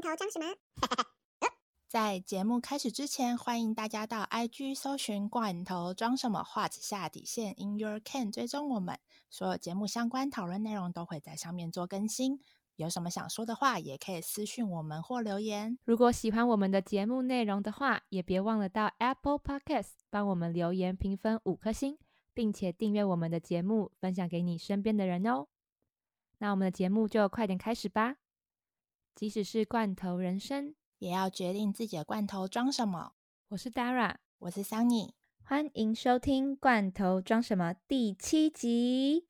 罐头装什么？在节目开始之前，欢迎大家到 IG 搜寻“罐头装什么”画子下底线 In Your Can 追踪我们，所有节目相关讨论内容都会在上面做更新。有什么想说的话，也可以私讯我们或留言。如果喜欢我们的节目内容的话，也别忘了到 Apple Podcast 帮我们留言评分五颗星，并且订阅我们的节目，分享给你身边的人哦。那我们的节目就快点开始吧。即使是罐头人生，也要决定自己的罐头装什么。我是 Dara，我是 Sunny，欢迎收听《罐头装什么》第七集。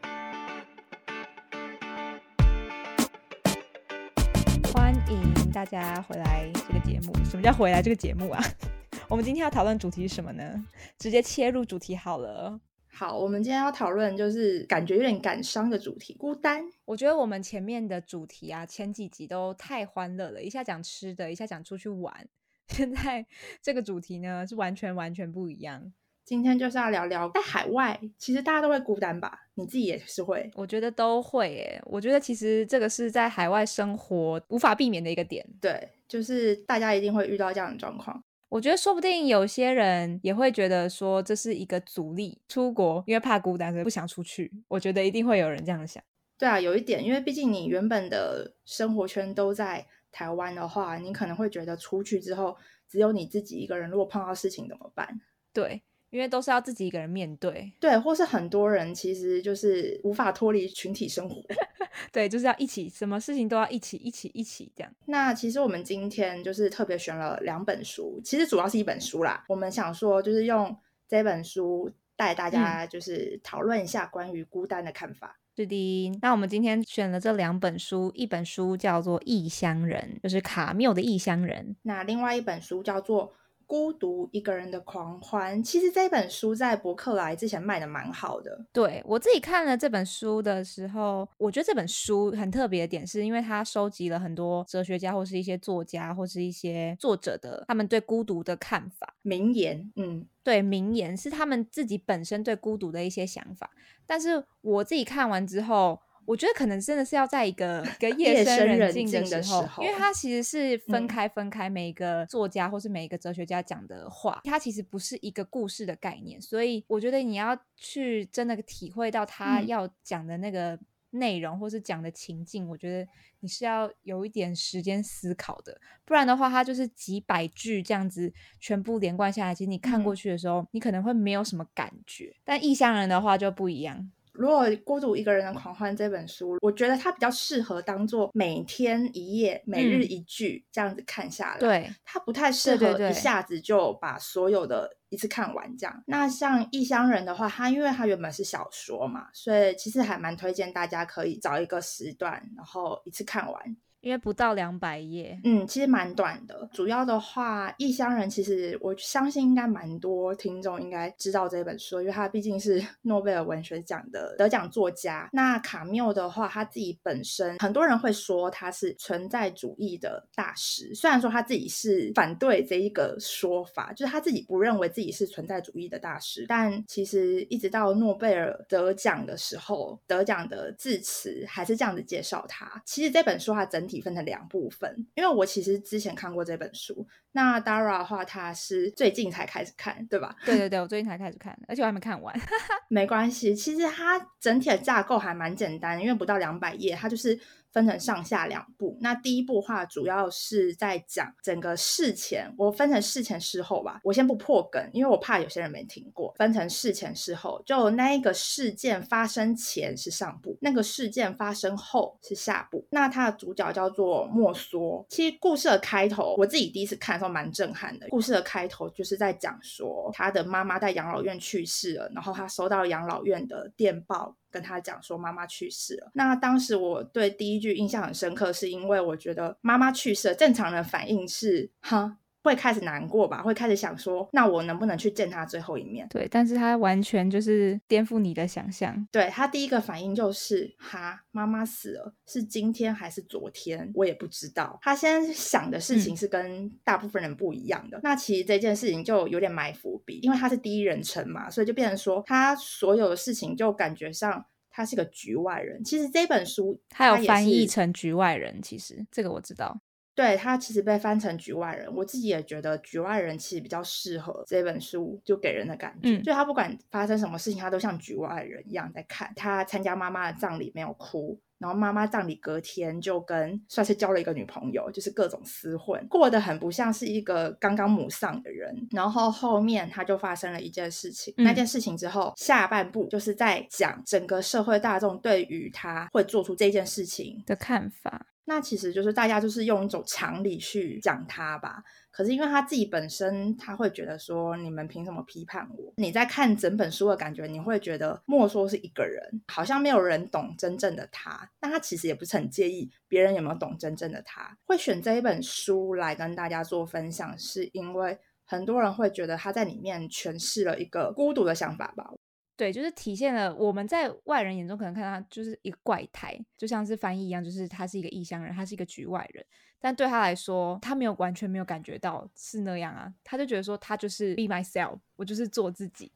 欢迎大家回来这个节目。什么叫回来这个节目啊？我们今天要讨论主题是什么呢？直接切入主题好了。好，我们今天要讨论就是感觉有点感伤的主题——孤单。我觉得我们前面的主题啊，前几集都太欢乐了，一下讲吃的，一下讲出去玩。现在这个主题呢，是完全完全不一样。今天就是要聊聊在海外，其实大家都会孤单吧？你自己也是会？我觉得都会诶。我觉得其实这个是在海外生活无法避免的一个点。对，就是大家一定会遇到这样的状况。我觉得说不定有些人也会觉得说这是一个阻力，出国因为怕孤单，所以不想出去。我觉得一定会有人这样想。对啊，有一点，因为毕竟你原本的生活圈都在台湾的话，你可能会觉得出去之后只有你自己一个人，如果碰到事情怎么办？对。因为都是要自己一个人面对，对，或是很多人其实就是无法脱离群体生活，对，就是要一起，什么事情都要一起，一起，一起这样。那其实我们今天就是特别选了两本书，其实主要是一本书啦。我们想说，就是用这本书带大家就是讨论一下关于孤单的看法。是的，那我们今天选了这两本书，一本书叫做《异乡人》，就是卡缪的《异乡人》，那另外一本书叫做。孤独一个人的狂欢，其实这本书在博客来之前卖的蛮好的。对我自己看了这本书的时候，我觉得这本书很特别的点，是因为它收集了很多哲学家或是一些作家或是一些作者的他们对孤独的看法、名言。嗯，对，名言是他们自己本身对孤独的一些想法。但是我自己看完之后。我觉得可能真的是要在一个一个夜深人静的时候，因为它其实是分开分开每一个作家或是每一个哲学家讲的话，它其实不是一个故事的概念，所以我觉得你要去真的体会到他要讲的那个内容或是讲的情境，我觉得你是要有一点时间思考的，不然的话，它就是几百句这样子全部连贯下来，其实你看过去的时候，你可能会没有什么感觉，但异乡人的话就不一样。如果《孤独一个人的狂欢》这本书，我觉得它比较适合当做每天一页、每日一句这样子看下来。对，它不太适合一下子就把所有的一次看完这样。那像《异乡人》的话，它因为它原本是小说嘛，所以其实还蛮推荐大家可以找一个时段，然后一次看完。因为不到两百页，嗯，其实蛮短的。主要的话，《异乡人》其实我相信应该蛮多听众应该知道这本书，因为他毕竟是 诺贝尔文学奖的得奖作家。那卡缪的话，他自己本身很多人会说他是存在主义的大师，虽然说他自己是反对这一个说法，就是他自己不认为自己是存在主义的大师。但其实一直到诺贝尔得奖的时候，得奖的致辞还是这样子介绍他。其实这本书它整体分成两部分，因为我其实之前看过这本书。那 Dara 的话，他是最近才开始看，对吧？对对对，我最近才开始看，而且我还没看完。没关系，其实它整体的架构还蛮简单，因为不到两百页，它就是。分成上下两部，那第一部话主要是在讲整个事前，我分成事前事后吧。我先不破梗，因为我怕有些人没听过。分成事前事后，就那一个事件发生前是上部，那个事件发生后是下部。那它的主角叫做莫梭。其实故事的开头，我自己第一次看的时候蛮震撼的。故事的开头就是在讲说，他的妈妈在养老院去世了，然后他收到养老院的电报。跟他讲说妈妈去世了。那当时我对第一句印象很深刻，是因为我觉得妈妈去世了，正常的反应是哈。会开始难过吧，会开始想说，那我能不能去见他最后一面？对，但是他完全就是颠覆你的想象。对他第一个反应就是，哈，妈妈死了，是今天还是昨天？我也不知道。他现在想的事情是跟大部分人不一样的。那其实这件事情就有点埋伏笔，因为他是第一人称嘛，所以就变成说，他所有的事情就感觉上他是个局外人。其实这本书他有翻译成局外人，其实这个我知道。对他其实被翻成局外人，我自己也觉得局外人其实比较适合这本书，就给人的感觉，就他不管发生什么事情，他都像局外人一样在看。他参加妈妈的葬礼没有哭。然后妈妈葬礼隔天就跟算是交了一个女朋友，就是各种厮混，过得很不像是一个刚刚母丧的人。然后后面他就发生了一件事情，那件事情之后下半部就是在讲整个社会大众对于他会做出这件事情的看法。那其实就是大家就是用一种常理去讲他吧。可是因为他自己本身，他会觉得说，你们凭什么批判我？你在看整本书的感觉，你会觉得莫说是一个人，好像没有人懂真正的他。那他其实也不是很介意别人有没有懂真正的他。会选这一本书来跟大家做分享，是因为很多人会觉得他在里面诠释了一个孤独的想法吧。对，就是体现了我们在外人眼中可能看他就是一个怪胎，就像是翻译一样，就是他是一个异乡人，他是一个局外人。但对他来说，他没有完全没有感觉到是那样啊，他就觉得说他就是 be myself，我就是做自己。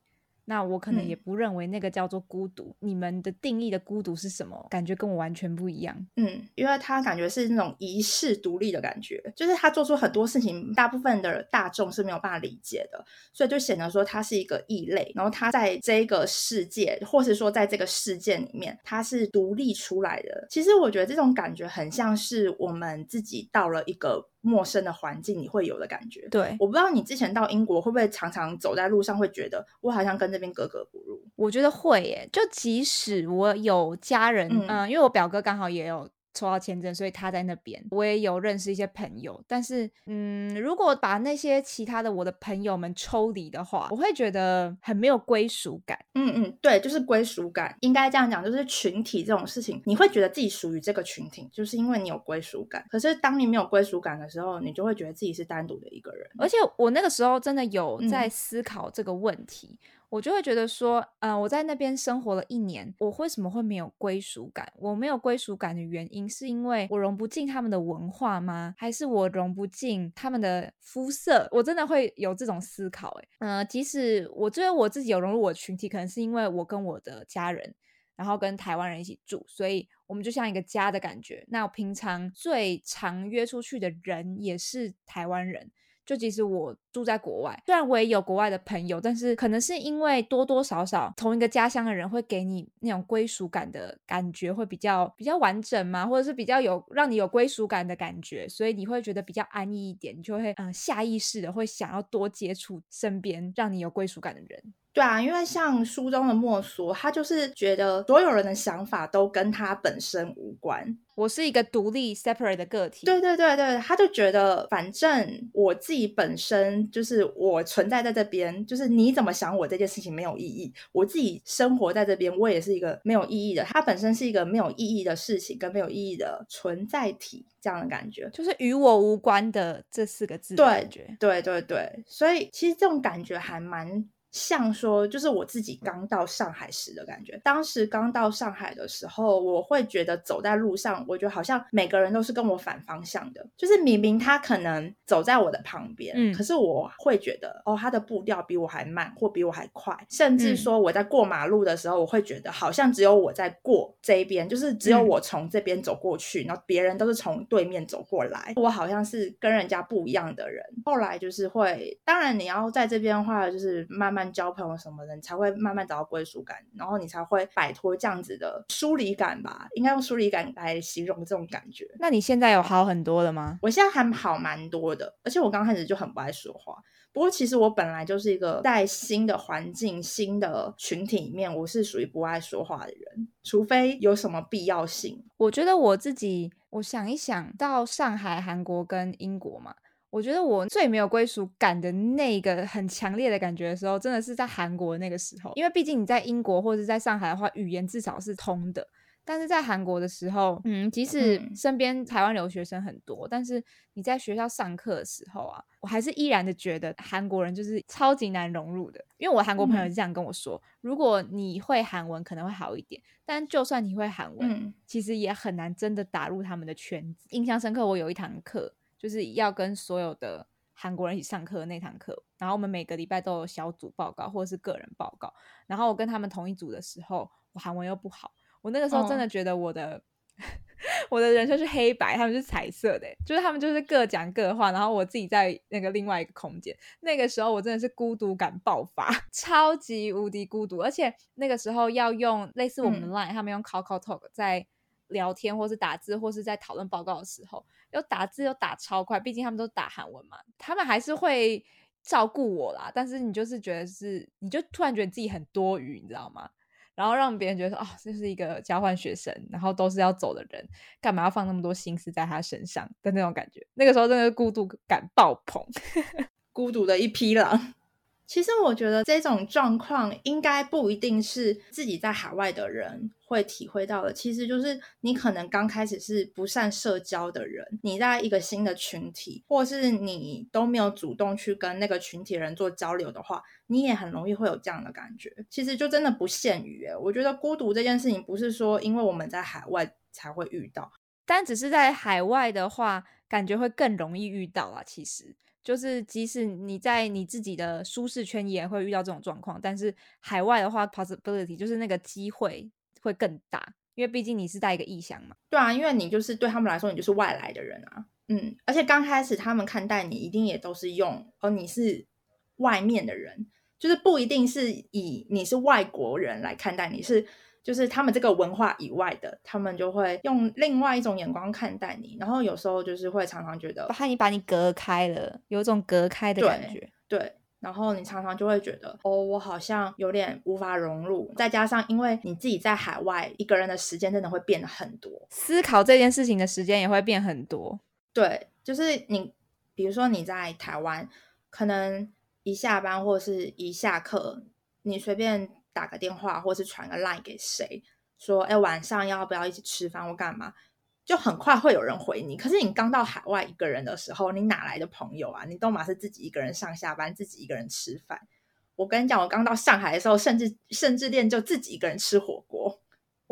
那我可能也不认为那个叫做孤独。你们的定义的孤独是什么？感觉跟我完全不一样。嗯，因为他感觉是那种遗世独立的感觉，就是他做出很多事情，大部分的大众是没有办法理解的，所以就显得说他是一个异类。然后他在这个世界，或是说在这个事件里面，他是独立出来的。其实我觉得这种感觉很像是我们自己到了一个。陌生的环境，你会有的感觉。对，我不知道你之前到英国会不会常常走在路上，会觉得我好像跟这边格格不入。我觉得会耶，就即使我有家人，嗯，因为我表哥刚好也有。抽到签证，所以他在那边。我也有认识一些朋友，但是，嗯，如果把那些其他的我的朋友们抽离的话，我会觉得很没有归属感。嗯嗯，对，就是归属感，应该这样讲，就是群体这种事情，你会觉得自己属于这个群体，就是因为你有归属感。可是当你没有归属感的时候，你就会觉得自己是单独的一个人。而且我那个时候真的有在思考这个问题。我就会觉得说，嗯，我在那边生活了一年，我为什么会没有归属感？我没有归属感的原因，是因为我融不进他们的文化吗？还是我融不进他们的肤色？我真的会有这种思考，诶，嗯，即使我觉得我自己有融入我的群体，可能是因为我跟我的家人，然后跟台湾人一起住，所以我们就像一个家的感觉。那我平常最常约出去的人也是台湾人。就即使我住在国外，虽然我也有国外的朋友，但是可能是因为多多少少同一个家乡的人会给你那种归属感的感觉，会比较比较完整嘛，或者是比较有让你有归属感的感觉，所以你会觉得比较安逸一点，你就会嗯下意识的会想要多接触身边让你有归属感的人。对啊，因为像书中的莫索，他就是觉得所有人的想法都跟他本身无关。我是一个独立 separate 的个体。对对对对，他就觉得反正我自己本身就是我存在在这边，就是你怎么想我这件事情没有意义。我自己生活在这边，我也是一个没有意义的。它本身是一个没有意义的事情，跟没有意义的存在体，这样的感觉，就是与我无关的这四个字。对，对对对，所以其实这种感觉还蛮。像说，就是我自己刚到上海时的感觉。当时刚到上海的时候，我会觉得走在路上，我觉得好像每个人都是跟我反方向的。就是明明他可能走在我的旁边，嗯，可是我会觉得，哦，他的步调比我还慢，或比我还快。甚至说我在过马路的时候，我会觉得好像只有我在过这一边，就是只有我从这边走过去，然后别人都是从对面走过来。我好像是跟人家不一样的人。后来就是会，当然你要在这边的话，就是慢慢。交朋友什么的，你才会慢慢找到归属感，然后你才会摆脱这样子的疏离感吧？应该用疏离感来形容这种感觉。那你现在有好很多了吗？我现在还好蛮多的，而且我刚开始就很不爱说话。不过其实我本来就是一个在新的环境、新的群体里面，我是属于不爱说话的人，除非有什么必要性。我觉得我自己，我想一想到上海、韩国跟英国嘛。我觉得我最没有归属感的那个很强烈的感觉的时候，真的是在韩国那个时候。因为毕竟你在英国或者在上海的话，语言至少是通的。但是在韩国的时候，嗯，即使身边台湾留学生很多，但是你在学校上课的时候啊，我还是依然的觉得韩国人就是超级难融入的。因为我韩国朋友是这样跟我说：，如果你会韩文可能会好一点，但就算你会韩文，其实也很难真的打入他们的圈子。印象深刻，我有一堂课。就是要跟所有的韩国人一起上课的那堂课，然后我们每个礼拜都有小组报告或者是个人报告，然后我跟他们同一组的时候，我韩文又不好，我那个时候真的觉得我的 我的人生是黑白，他们是彩色的，就是他们就是各讲各话，然后我自己在那个另外一个空间。那个时候我真的是孤独感爆发，超级无敌孤独，而且那个时候要用类似我们 Line，他们用 Call Call Talk 在聊天，或是打字，或是在讨论报告的时候，又打字又打超快，毕竟他们都打韩文嘛，他们还是会照顾我啦。但是你就是觉得是，你就突然觉得自己很多余，你知道吗？然后让别人觉得，哦，这是一个交换学生，然后都是要走的人，干嘛要放那么多心思在他身上的那种感觉？那个时候真的孤独感爆棚，孤独的一匹狼。其实我觉得这种状况应该不一定是自己在海外的人会体会到的。其实就是你可能刚开始是不善社交的人，你在一个新的群体，或是你都没有主动去跟那个群体人做交流的话，你也很容易会有这样的感觉。其实就真的不限于，我觉得孤独这件事情不是说因为我们在海外才会遇到，但只是在海外的话，感觉会更容易遇到啊。其实。就是即使你在你自己的舒适圈也会遇到这种状况，但是海外的话，possibility 就是那个机会会更大，因为毕竟你是带一个异乡嘛。对啊，因为你就是对他们来说，你就是外来的人啊。嗯，而且刚开始他们看待你，一定也都是用哦，你是外面的人，就是不一定是以你是外国人来看待你，是。就是他们这个文化以外的，他们就会用另外一种眼光看待你，然后有时候就是会常常觉得，怕你把你隔开了，有一种隔开的感觉。对，然后你常常就会觉得，哦，我好像有点无法融入。再加上，因为你自己在海外，一个人的时间真的会变得很多，思考这件事情的时间也会变很多。对，就是你，比如说你在台湾，可能一下班或是一下课，你随便。打个电话，或是传个 line 给谁，说哎晚上要不要一起吃饭或干嘛，就很快会有人回你。可是你刚到海外一个人的时候，你哪来的朋友啊？你都嘛是自己一个人上下班，自己一个人吃饭。我跟你讲，我刚到上海的时候，甚至甚至练就自己一个人吃火锅。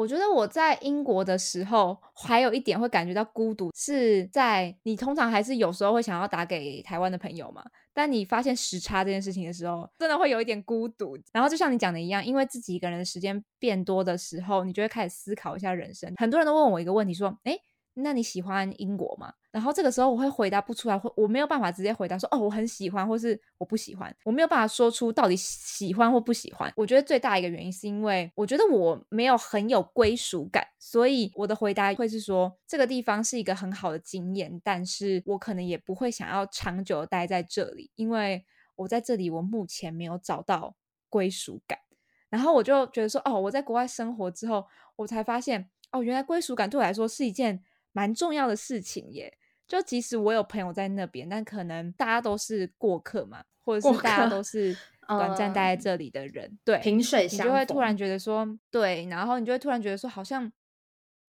我觉得我在英国的时候，还有一点会感觉到孤独，是在你通常还是有时候会想要打给台湾的朋友嘛。但你发现时差这件事情的时候，真的会有一点孤独。然后就像你讲的一样，因为自己一个人的时间变多的时候，你就会开始思考一下人生。很多人都问我一个问题，说：“哎。”那你喜欢英国吗？然后这个时候我会回答不出来，会我没有办法直接回答说哦，我很喜欢，或是我不喜欢，我没有办法说出到底喜欢或不喜欢。我觉得最大一个原因是因为我觉得我没有很有归属感，所以我的回答会是说这个地方是一个很好的经验，但是我可能也不会想要长久待在这里，因为我在这里我目前没有找到归属感。然后我就觉得说哦，我在国外生活之后，我才发现哦，原来归属感对我来说是一件。蛮重要的事情耶，就即使我有朋友在那边，但可能大家都是过客嘛，或者是大家都是短暂待在这里的人，对，萍水相逢，你就会突然觉得说，对，然后你就会突然觉得说，好像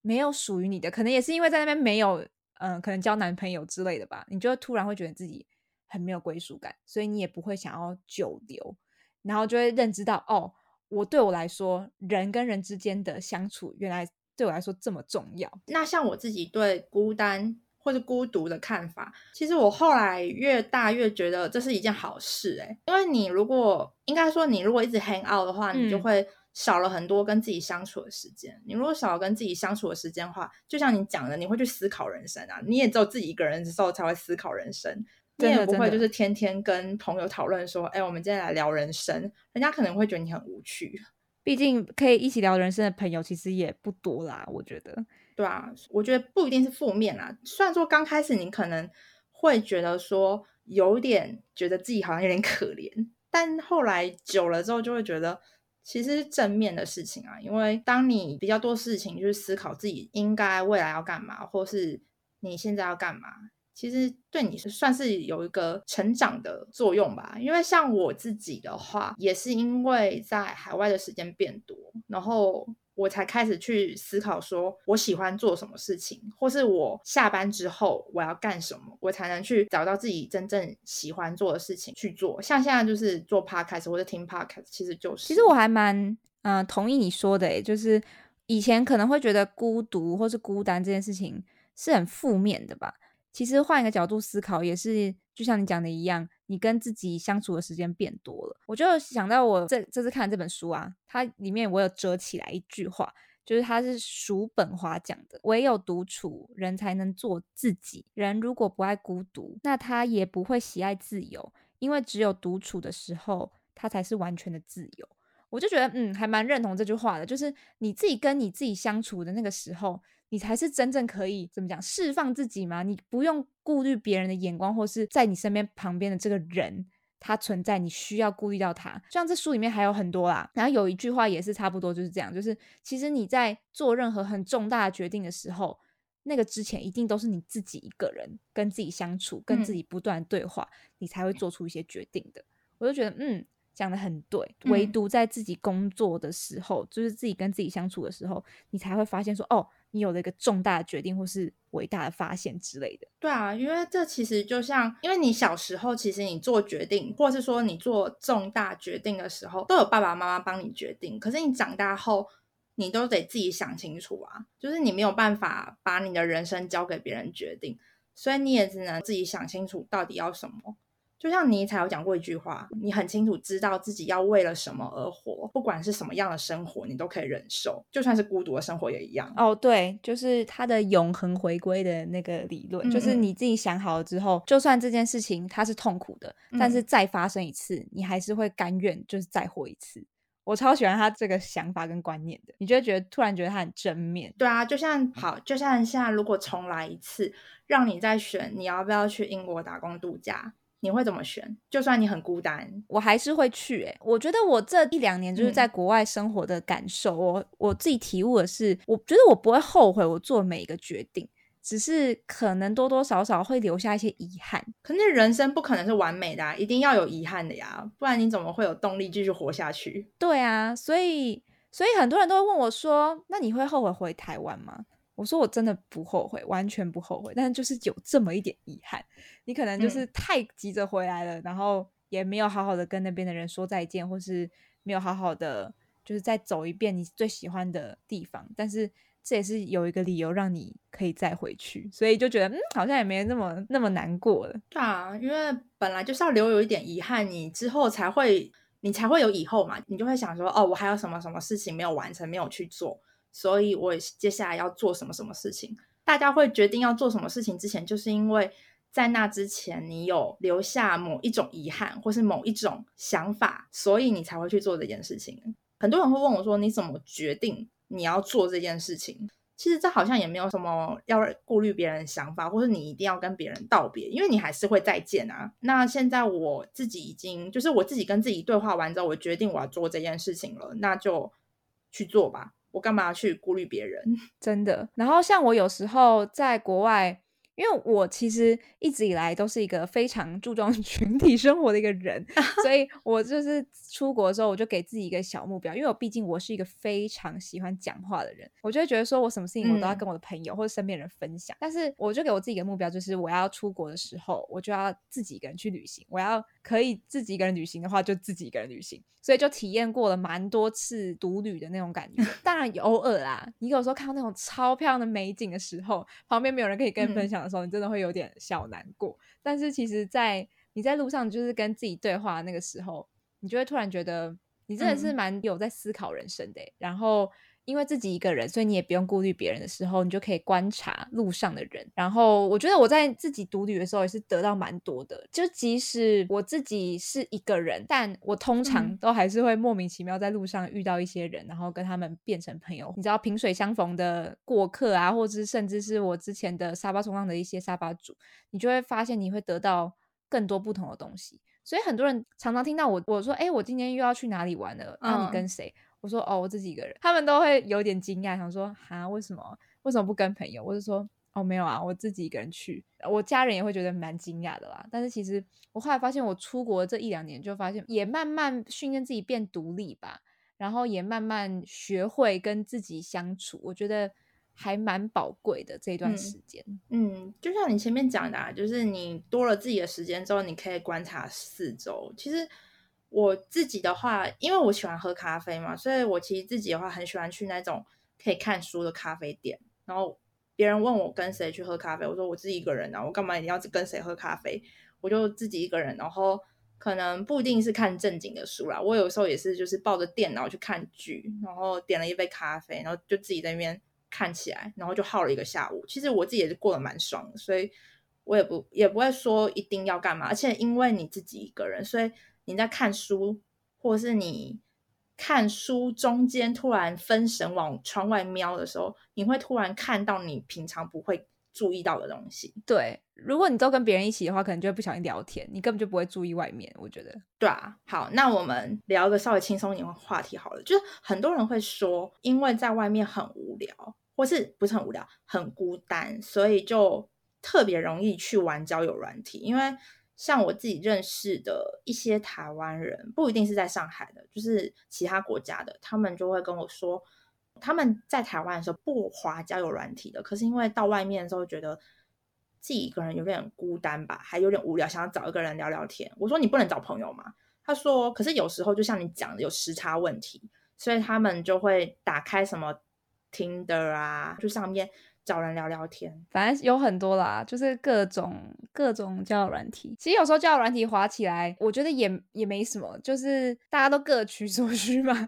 没有属于你的，可能也是因为在那边没有，嗯，可能交男朋友之类的吧，你就会突然会觉得自己很没有归属感，所以你也不会想要久留，然后就会认知到，哦，我对我来说，人跟人之间的相处，原来。对我来说这么重要。那像我自己对孤单或者孤独的看法，其实我后来越大越觉得这是一件好事。哎，因为你如果应该说你如果一直 hang out 的话，你就会少了很多跟自己相处的时间。你如果少了跟自己相处的时间的话，就像你讲的，你会去思考人生啊。你也只有自己一个人的时候才会思考人生，你也不会就是天天跟朋友讨论说，哎，我们今天来聊人生，人家可能会觉得你很无趣。毕竟可以一起聊人生的朋友其实也不多啦，我觉得。对啊，我觉得不一定是负面啦。虽然说刚开始你可能会觉得说有点觉得自己好像有点可怜，但后来久了之后就会觉得其实是正面的事情啊。因为当你比较多事情就是思考自己应该未来要干嘛，或是你现在要干嘛。其实对你是算是有一个成长的作用吧，因为像我自己的话，也是因为在海外的时间变多，然后我才开始去思考，说我喜欢做什么事情，或是我下班之后我要干什么，我才能去找到自己真正喜欢做的事情去做。像现在就是做 podcast 或者听 podcast，其实就是。其实我还蛮嗯同意你说的，诶，就是以前可能会觉得孤独或是孤单这件事情是很负面的吧。其实换一个角度思考，也是就像你讲的一样，你跟自己相处的时间变多了。我就想到我这这次看这本书啊，它里面我有折起来一句话，就是他是叔本华讲的，唯有独处，人才能做自己。人如果不爱孤独，那他也不会喜爱自由，因为只有独处的时候，他才是完全的自由。我就觉得，嗯，还蛮认同这句话的，就是你自己跟你自己相处的那个时候，你才是真正可以怎么讲释放自己嘛？你不用顾虑别人的眼光，或是在你身边旁边的这个人。他存在，你需要顾虑到它。像这书里面还有很多啦，然后有一句话也是差不多就是这样，就是其实你在做任何很重大的决定的时候，那个之前一定都是你自己一个人跟自己相处，跟自己不断对话，你才会做出一些决定的。我就觉得，嗯。讲的很对，唯独在自己工作的时候，就是自己跟自己相处的时候，你才会发现说，哦，你有了一个重大的决定，或是伟大的发现之类的。对啊，因为这其实就像，因为你小时候其实你做决定，或是说你做重大决定的时候，都有爸爸妈妈帮你决定。可是你长大后，你都得自己想清楚啊，就是你没有办法把你的人生交给别人决定，所以你也只能自己想清楚到底要什么。就像尼采有讲过一句话，你很清楚知道自己要为了什么而活，不管是什么样的生活，你都可以忍受，就算是孤独的生活也一样。哦，对，就是他的永恒回归的那个理论，就是你自己想好了之后，就算这件事情它是痛苦的，但是再发生一次，你还是会甘愿就是再活一次。我超喜欢他这个想法跟观念的，你就会觉得突然觉得他很正面。对啊，就像好，就像现在如果重来一次，让你再选，你要不要去英国打工度假？你会怎么选？就算你很孤单，我还是会去。诶，我觉得我这一两年就是在国外生活的感受，我我自己体悟的是，我觉得我不会后悔我做每一个决定，只是可能多多少少会留下一些遗憾。可是人生不可能是完美的，啊一定要有遗憾的呀，不然你怎么会有动力继续活下去？对啊，所以所以很多人都会问我说：“那你会后悔回台湾吗？”我说我真的不后悔，完全不后悔，但是就是有这么一点遗憾。你可能就是太急着回来了，然后也没有好好的跟那边的人说再见，或是没有好好的就是再走一遍你最喜欢的地方。但是这也是有一个理由让你可以再回去，所以就觉得嗯，好像也没那么那么难过了。对啊，因为本来就是要留有一点遗憾，你之后才会你才会有以后嘛，你就会想说哦，我还有什么什么事情没有完成，没有去做。所以，我接下来要做什么什么事情？大家会决定要做什么事情之前，就是因为在那之前，你有留下某一种遗憾，或是某一种想法，所以你才会去做这件事情。很多人会问我说：“你怎么决定你要做这件事情？”其实这好像也没有什么要顾虑别人的想法，或是你一定要跟别人道别，因为你还是会再见啊。那现在我自己已经，就是我自己跟自己对话完之后，我决定我要做这件事情了，那就去做吧。我干嘛去顾虑别人？真的。然后像我有时候在国外。因为我其实一直以来都是一个非常注重 群体生活的一个人，所以我就是出国的时候，我就给自己一个小目标。因为我毕竟我是一个非常喜欢讲话的人，我就会觉得说我什么事情我都要跟我的朋友或者身边人分享。但是我就给我自己一个目标，就是我要出国的时候，我就要自己一个人去旅行。我要可以自己一个人旅行的话，就自己一个人旅行。所以就体验过了蛮多次独旅的那种感觉。当然偶尔啦，你有时候看到那种超漂亮的美景的时候，旁边没有人可以跟你分享。的时候，你真的会有点小难过。但是其实，在你在路上就是跟自己对话那个时候，你就会突然觉得，你真的是蛮有在思考人生的。然后。因为自己一个人，所以你也不用顾虑别人的时候，你就可以观察路上的人。然后我觉得我在自己独旅的时候也是得到蛮多的。就即使我自己是一个人，但我通常都还是会莫名其妙在路上遇到一些人，然后跟他们变成朋友。你知道萍水相逢的过客啊，或者甚至是我之前的沙巴冲浪的一些沙巴主，你就会发现你会得到更多不同的东西。所以很多人常常听到我我说：“哎，我今天又要去哪里玩了？那你跟谁？”我说哦，我自己一个人，他们都会有点惊讶，想说哈，为什么为什么不跟朋友？我就说哦，没有啊，我自己一个人去。我家人也会觉得蛮惊讶的啦。但是其实我后来发现，我出国这一两年就发现，也慢慢训练自己变独立吧，然后也慢慢学会跟自己相处。我觉得还蛮宝贵的这一段时间。嗯，就像你前面讲的，啊，就是你多了自己的时间之后，你可以观察四周。其实。我自己的话，因为我喜欢喝咖啡嘛，所以我其实自己的话很喜欢去那种可以看书的咖啡店。然后别人问我跟谁去喝咖啡，我说我自己一个人啊，我干嘛一定要跟谁喝咖啡？我就自己一个人，然后可能不一定是看正经的书啦。我有时候也是，就是抱着电脑去看剧，然后点了一杯咖啡，然后就自己在那边看起来，然后就耗了一个下午。其实我自己也是过得蛮爽的，所以我也不也不会说一定要干嘛。而且因为你自己一个人，所以你在看书，或者是你看书中间突然分神往窗外瞄的时候，你会突然看到你平常不会。注意到的东西，对。如果你都跟别人一起的话，可能就会不小心聊天，你根本就不会注意外面。我觉得，对啊。好，那我们聊个稍微轻松一点的话题好了。就是很多人会说，因为在外面很无聊，或是不是很无聊，很孤单，所以就特别容易去玩交友软体。因为像我自己认识的一些台湾人，不一定是在上海的，就是其他国家的，他们就会跟我说。他们在台湾的时候不滑交友软体的，可是因为到外面的时候觉得自己一个人有点孤单吧，还有点无聊，想要找一个人聊聊天。我说你不能找朋友吗？他说，可是有时候就像你讲的有时差问题，所以他们就会打开什么 Tinder 啊，就上面。找人聊聊天，反正有很多啦，就是各种各种交友软体。其实有时候交友软体滑起来，我觉得也也没什么，就是大家都各取所 需嘛。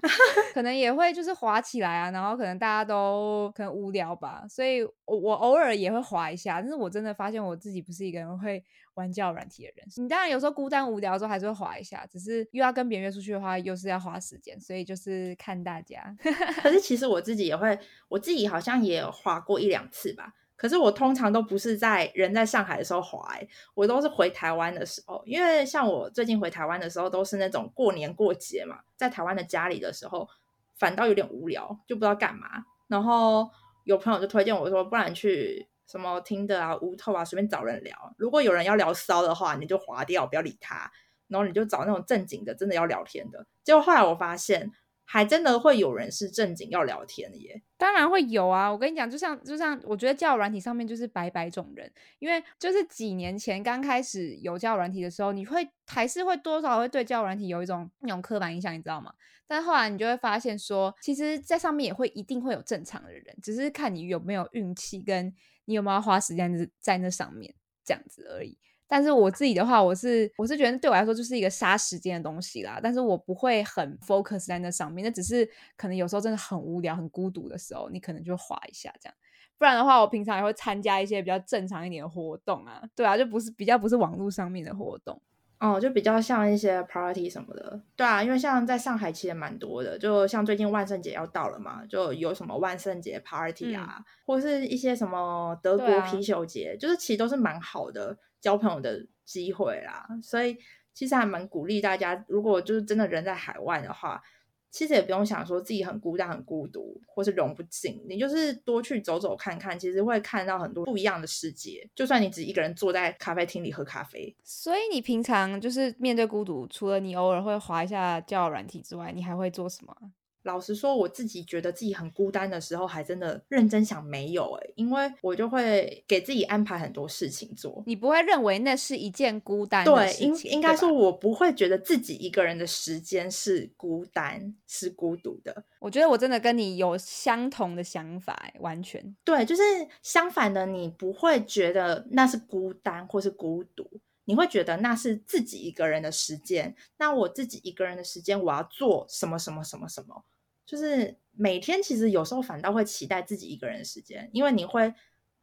可能也会就是滑起来啊，然后可能大家都可能无聊吧，所以我我偶尔也会滑一下。但是我真的发现我自己不是一个人会。玩交友软体的人，你当然有时候孤单无聊的时候还是会滑一下，只是又要跟别人约出去的话，又是要花时间，所以就是看大家。可是其实我自己也会，我自己好像也滑过一两次吧。可是我通常都不是在人在上海的时候滑，我都是回台湾的时候，因为像我最近回台湾的时候，都是那种过年过节嘛，在台湾的家里的时候，反倒有点无聊，就不知道干嘛。然后有朋友就推荐我说，不然去。什么听的啊，无透啊，随便找人聊。如果有人要聊骚的话，你就划掉，不要理他。然后你就找那种正经的，真的要聊天的。结果后来我发现，还真的会有人是正经要聊天的耶。当然会有啊，我跟你讲，就像就像我觉得交友软体上面就是百百种人，因为就是几年前刚开始有交友软体的时候，你会还是会多少会对交友软体有一种那种刻板印象，你知道吗？但后来你就会发现说，其实在上面也会一定会有正常的人，只是看你有没有运气跟。你有没有花时间在在那上面这样子而已？但是我自己的话，我是我是觉得对我来说就是一个杀时间的东西啦。但是我不会很 focus 在那上面，那只是可能有时候真的很无聊、很孤独的时候，你可能就划一下这样。不然的话，我平常也会参加一些比较正常一点的活动啊，对啊，就不是比较不是网络上面的活动。哦，就比较像一些 party 什么的，对啊，因为像在上海其实蛮多的，就像最近万圣节要到了嘛，就有什么万圣节 party 啊，或是一些什么德国啤酒节，就是其实都是蛮好的交朋友的机会啦，所以其实还蛮鼓励大家，如果就是真的人在海外的话。其实也不用想说自己很孤单、很孤独，或是融不进。你就是多去走走看看，其实会看到很多不一样的世界。就算你只一个人坐在咖啡厅里喝咖啡，所以你平常就是面对孤独，除了你偶尔会滑一下交友软体之外，你还会做什么？老实说，我自己觉得自己很孤单的时候，还真的认真想没有哎，因为我就会给自己安排很多事情做。你不会认为那是一件孤单的事情？对，应应该说，我不会觉得自己一个人的时间是孤单、是孤独的。我觉得我真的跟你有相同的想法，完全对，就是相反的，你不会觉得那是孤单或是孤独，你会觉得那是自己一个人的时间。那我自己一个人的时间，我要做什么什么什么什么。就是每天，其实有时候反倒会期待自己一个人的时间，因为你会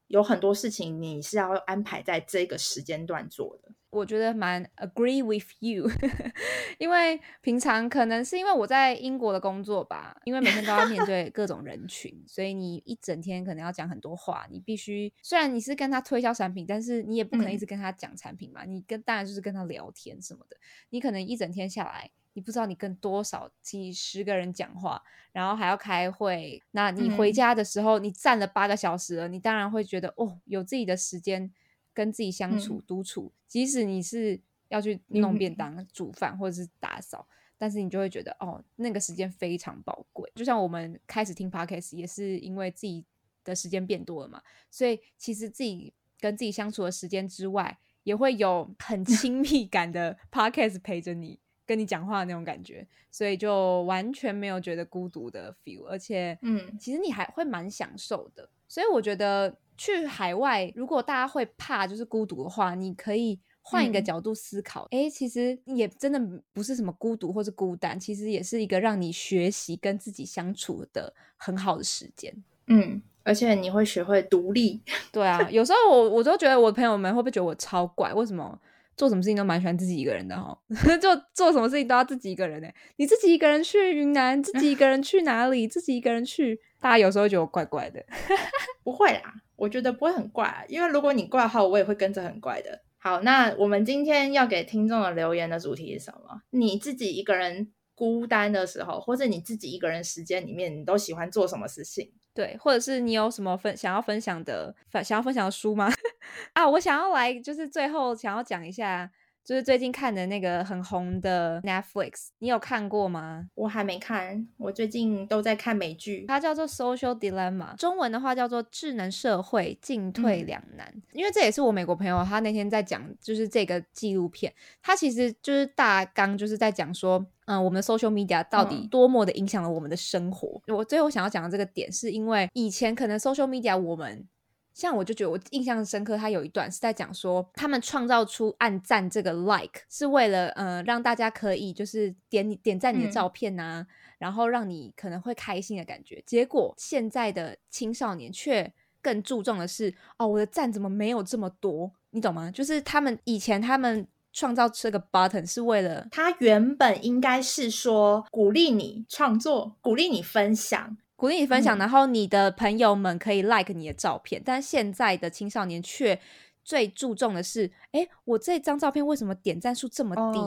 有很多事情你是要安排在这个时间段做的。我觉得蛮 agree with you，因为平常可能是因为我在英国的工作吧，因为每天都要面对各种人群，所以你一整天可能要讲很多话。你必须虽然你是跟他推销产品，但是你也不可能一直跟他讲产品嘛。你跟当然就是跟他聊天什么的。你可能一整天下来。你不知道你跟多少几十个人讲话，然后还要开会。那你回家的时候，你站了八个小时了，你当然会觉得哦，有自己的时间跟自己相处、独处。即使你是要去弄便当、煮饭或者是打扫，但是你就会觉得哦，那个时间非常宝贵。就像我们开始听 podcast 也是因为自己的时间变多了嘛，所以其实自己跟自己相处的时间之外，也会有很 亲密感的 podcast 陪着你。跟你讲话的那种感觉，所以就完全没有觉得孤独的 feel，而且，嗯，其实你还会蛮享受的。所以我觉得去海外，如果大家会怕就是孤独的话，你可以换一个角度思考，哎，其实也真的不是什么孤独或是孤单，其实也是一个让你学习跟自己相处的很好的时间。嗯，而且你会学会独立。对啊，有时候我我都觉得我朋友们会不会觉得我超怪？为什么做什么事情都蛮喜欢自己一个人的哈？就做什么事情都要自己一个人呢？你自己一个人去云南，自己一个人去哪里？自己一个人去，大家有时候觉得怪怪的。不会啦，我觉得不会很怪，因为如果你怪的话，我也会跟着很怪的。好，那我们今天要给听众的留言的主题是什么？你自己一个人孤单的时候，或者你自己一个人时间里面，你都喜欢做什么事情？对，或者是你有什么分想要分享的，想要分享的书吗？啊，我想要来，就是最后想要讲一下。就是最近看的那个很红的 Netflix，你有看过吗？我还没看，我最近都在看美剧，它叫做 Social Dilemma，中文的话叫做智能社会进退两难。因为这也是我美国朋友他那天在讲，就是这个纪录片，它其实就是大纲就是在讲说，嗯，我们的 social media 到底多么的影响了我们的生活。我最后想要讲的这个点，是因为以前可能 social media 我们。像我就觉得我印象深刻，他有一段是在讲说，他们创造出按赞这个 like 是为了呃让大家可以就是点你点赞你的照片呐，然后让你可能会开心的感觉。结果现在的青少年却更注重的是，哦，我的赞怎么没有这么多？你懂吗？就是他们以前他们创造这个 button 是为了，他原本应该是说鼓励你创作，鼓励你分享。鼓励你分享，然后你的朋友们可以 like 你的照片，但现在的青少年却最注重的是，哎，我这张照片为什么点赞数这么低？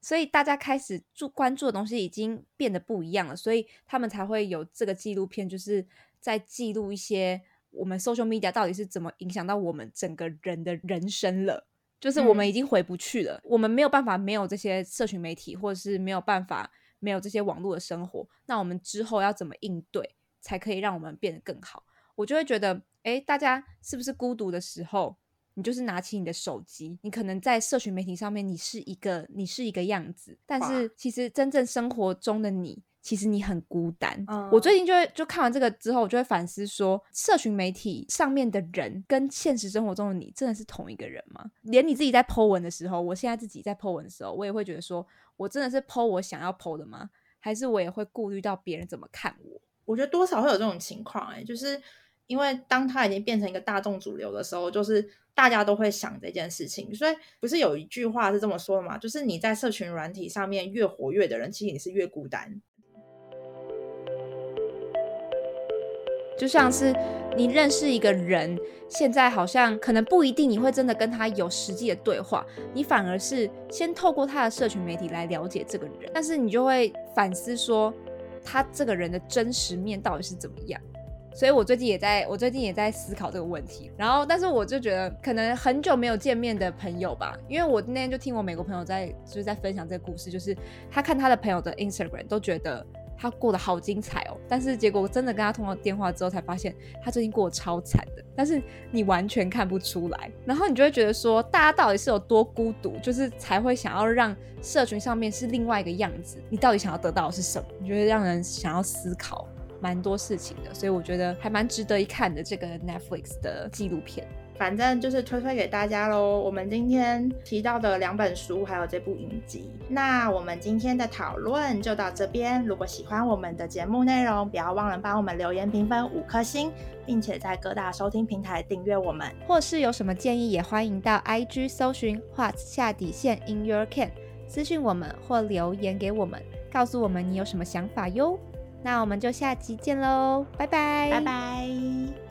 所以大家开始注关注的东西已经变得不一样了，所以他们才会有这个纪录片，就是在记录一些我们 social media 到底是怎么影响到我们整个人的人生了，就是我们已经回不去了，我们没有办法没有这些社群媒体，或者是没有办法。没有这些网络的生活，那我们之后要怎么应对，才可以让我们变得更好？我就会觉得，哎，大家是不是孤独的时候，你就是拿起你的手机，你可能在社群媒体上面，你是一个，你是一个样子，但是其实真正生活中的你，其实你很孤单。我最近就会就看完这个之后，我就会反思说，社群媒体上面的人跟现实生活中的你，真的是同一个人吗？连你自己在 Po 文的时候，我现在自己在 Po 文的时候，我也会觉得说。我真的是剖我想要剖的吗？还是我也会顾虑到别人怎么看我？我觉得多少会有这种情况，哎，就是因为当他已经变成一个大众主流的时候，就是大家都会想这件事情。所以不是有一句话是这么说的吗？就是你在社群软体上面越活跃的人，其实你是越孤单。就像是你认识一个人，现在好像可能不一定你会真的跟他有实际的对话，你反而是先透过他的社群媒体来了解这个人，但是你就会反思说他这个人的真实面到底是怎么样。所以我最近也在，我最近也在思考这个问题。然后，但是我就觉得可能很久没有见面的朋友吧，因为我那天就听我美国朋友在就是在分享这个故事，就是他看他的朋友的 Instagram 都觉得。他过得好精彩哦，但是结果真的跟他通了电话之后，才发现他最近过得超惨的。但是你完全看不出来，然后你就会觉得说，大家到底是有多孤独，就是才会想要让社群上面是另外一个样子。你到底想要得到的是什么？你觉得让人想要思考蛮多事情的，所以我觉得还蛮值得一看的这个 Netflix 的纪录片。反正就是推推给大家喽。我们今天提到的两本书，还有这部影集。那我们今天的讨论就到这边。如果喜欢我们的节目内容，不要忘了帮我们留言评分五颗星，并且在各大收听平台订阅我们。或是有什么建议，也欢迎到 IG 搜寻 What 下底线 In Your Can 私讯我们或留言给我们，告诉我们你有什么想法哟。那我们就下集见喽，拜拜，拜拜。